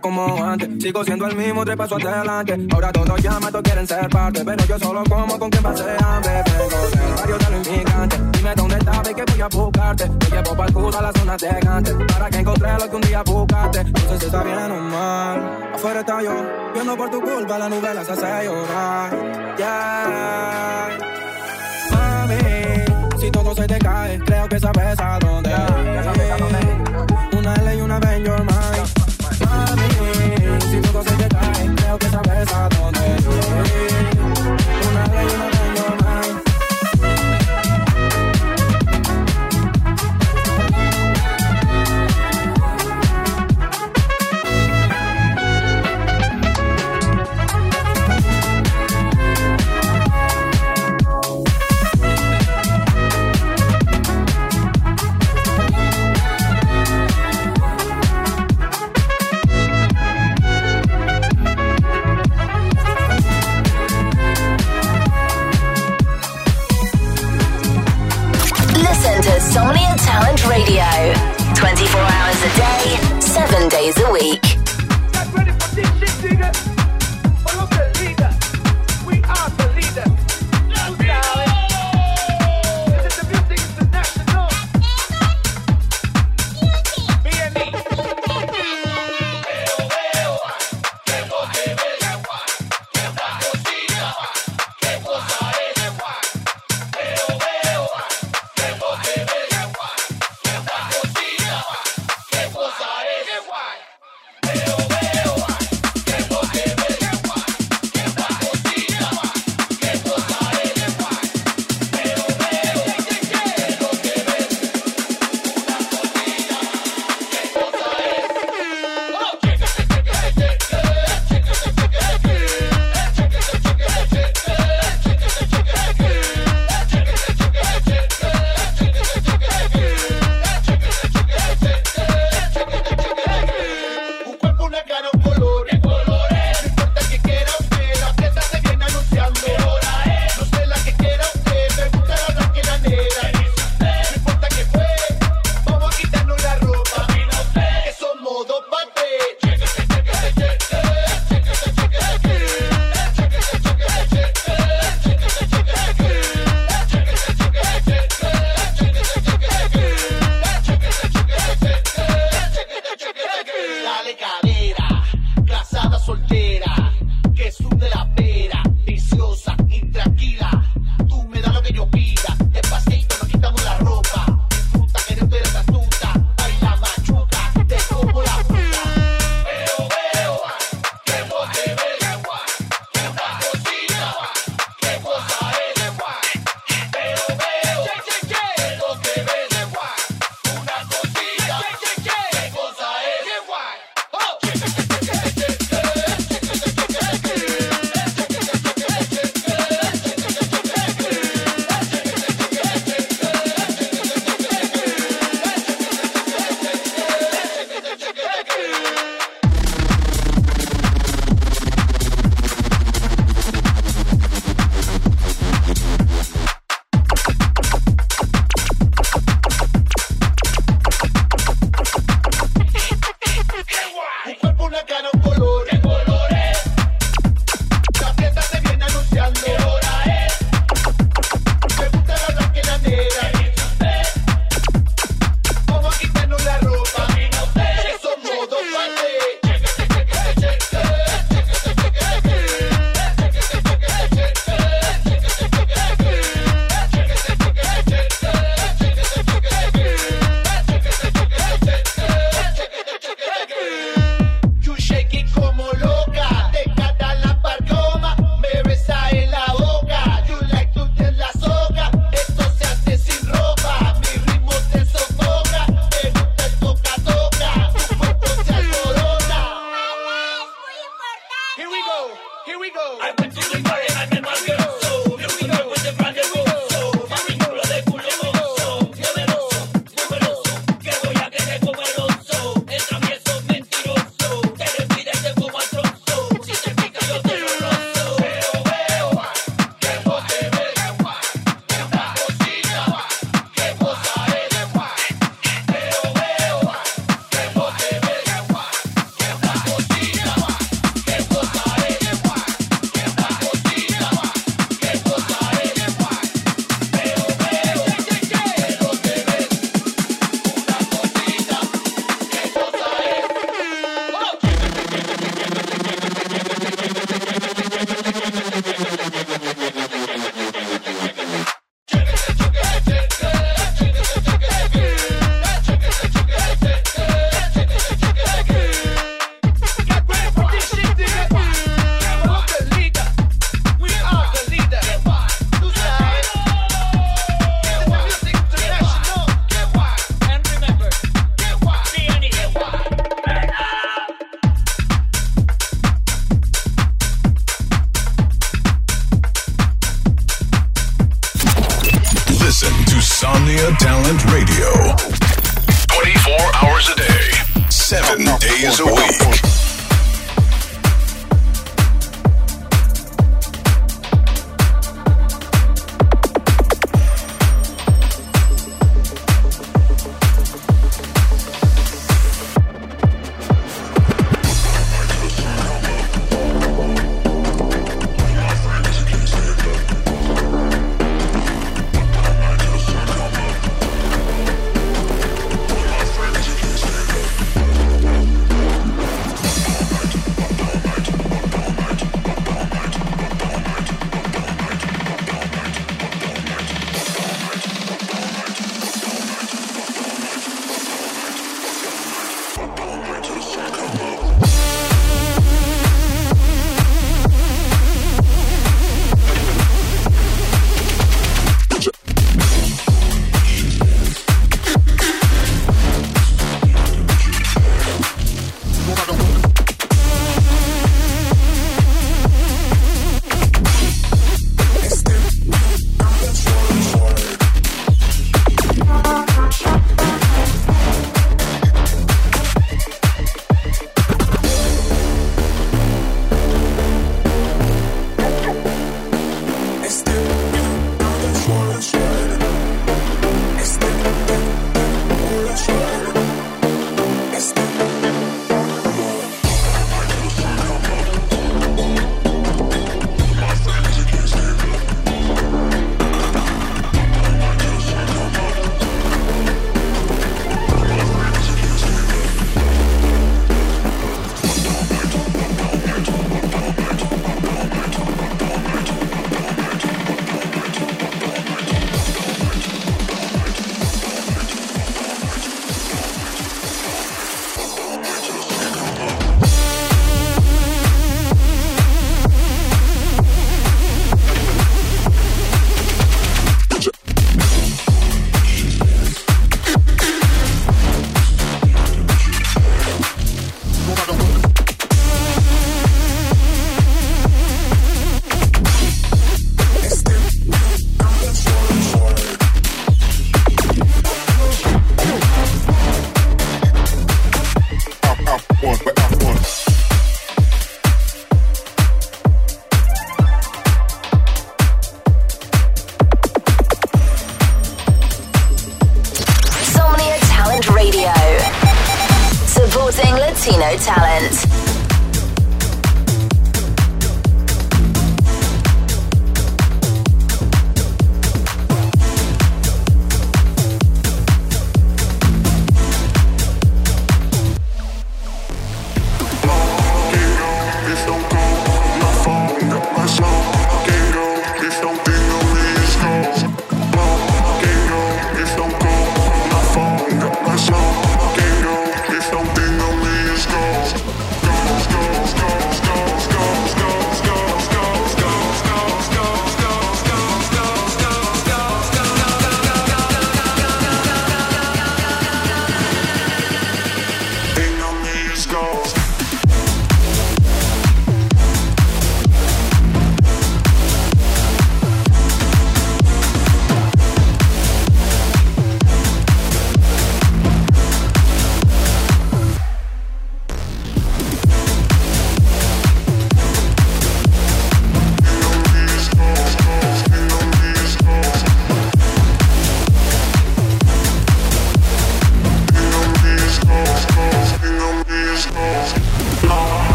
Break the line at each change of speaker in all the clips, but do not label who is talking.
Como antes, sigo siendo el mismo, tres pasos adelante. Ahora todos llaman, todos quieren ser parte, pero yo solo como con quien pase hambre. Vengo del barrio de los inmigrantes, dime dónde estás, ve que voy a buscarte. Te llevo para el culo a la zona tegante, para que encontré lo que un día buscaste. No sé si está bien o mal, afuera está yo, viendo por tu culpa la nube las hace llorar. Yeah. Mami, si todo se te cae, creo que sabes a dónde ir.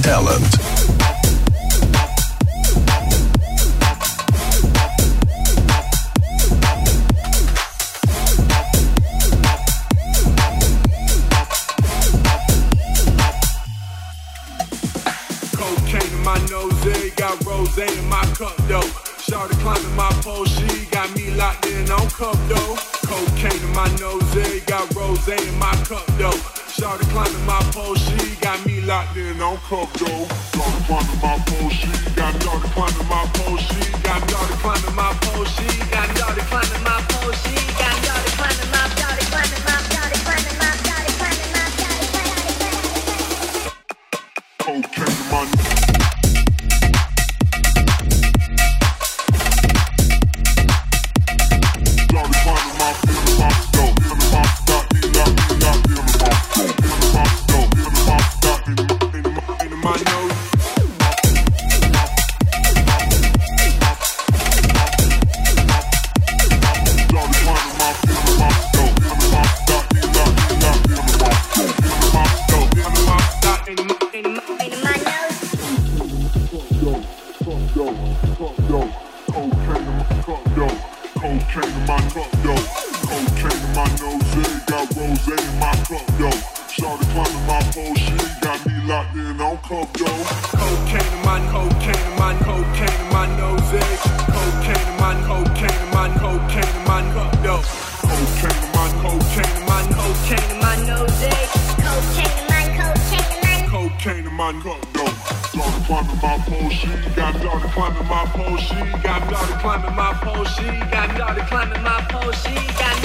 Talent.
my go go. Daughter climbing my pole, she got daughter climbing my pole, she got daughter climbing my pole, she got daughter climbing my pole, she got.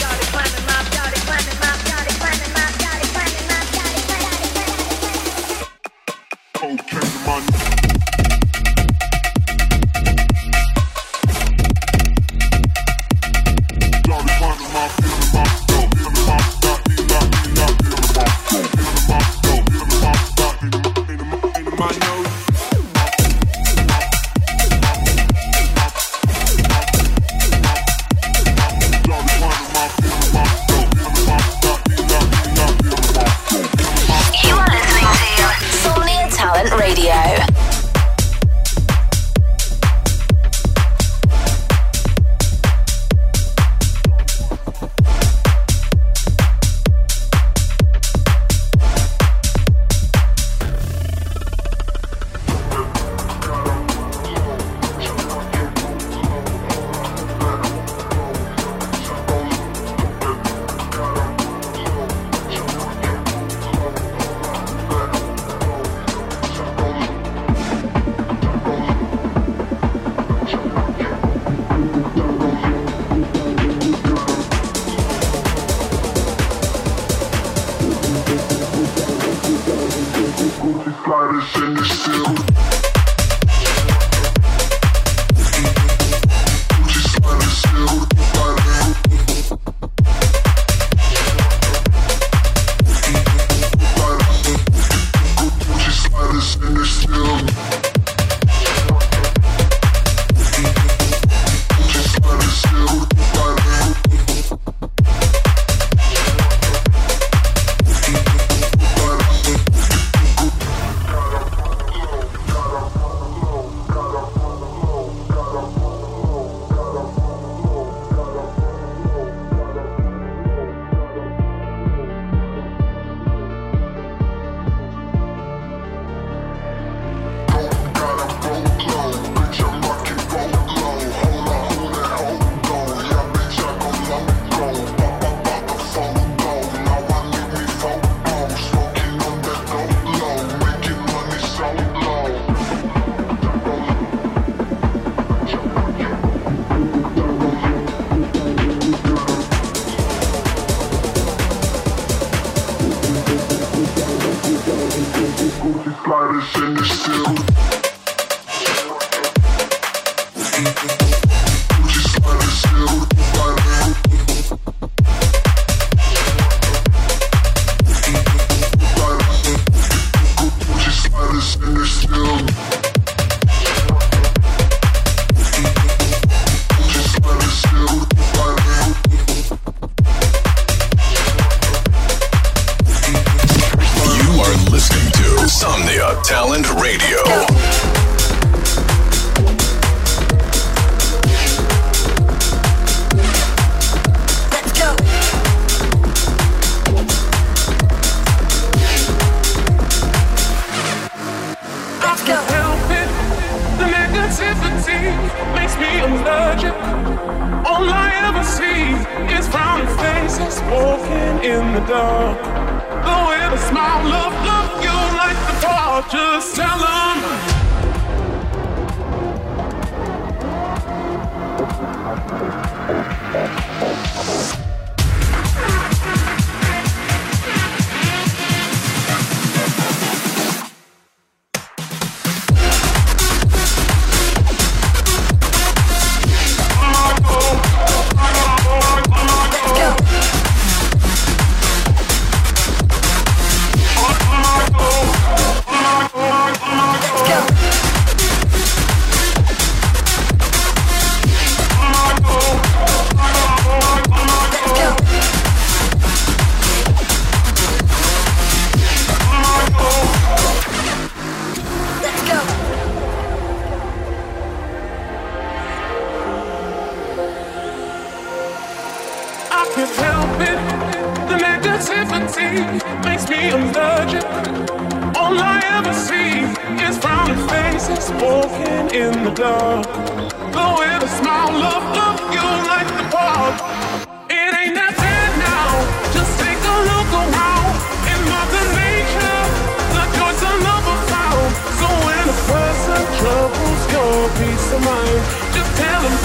Cookie sliders in the still. never see is frowning faces walking in the dark. Though with a smile of love, you
like the part,
just tell them. All I ever see is frowning faces walking in the dark. Though with a smile, love, love you like the park. It ain't that
bad now. Just take a look around. In Mother Nature,
the joys are found. So when a person troubles your peace of mind, just tell them.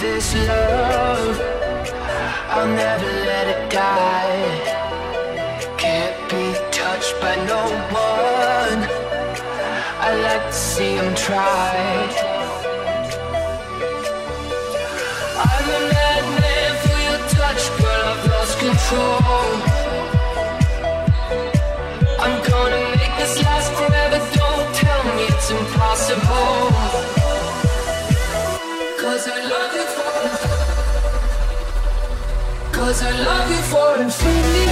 this love. I'll never let it die. Can't be touched by no one. I like to see him try. I'm a madman for your touch but I've lost control. Cause I love you for infinity.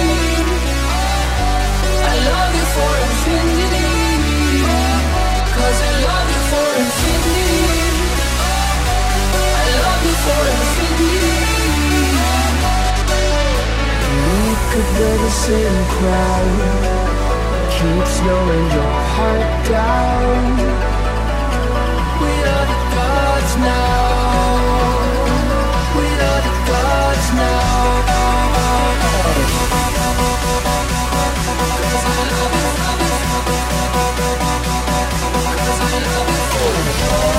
I love you for infinity. Cause I love you for infinity. I love you for infinity. We could be the same crowd. Keep slowing your heart down.
Insomnia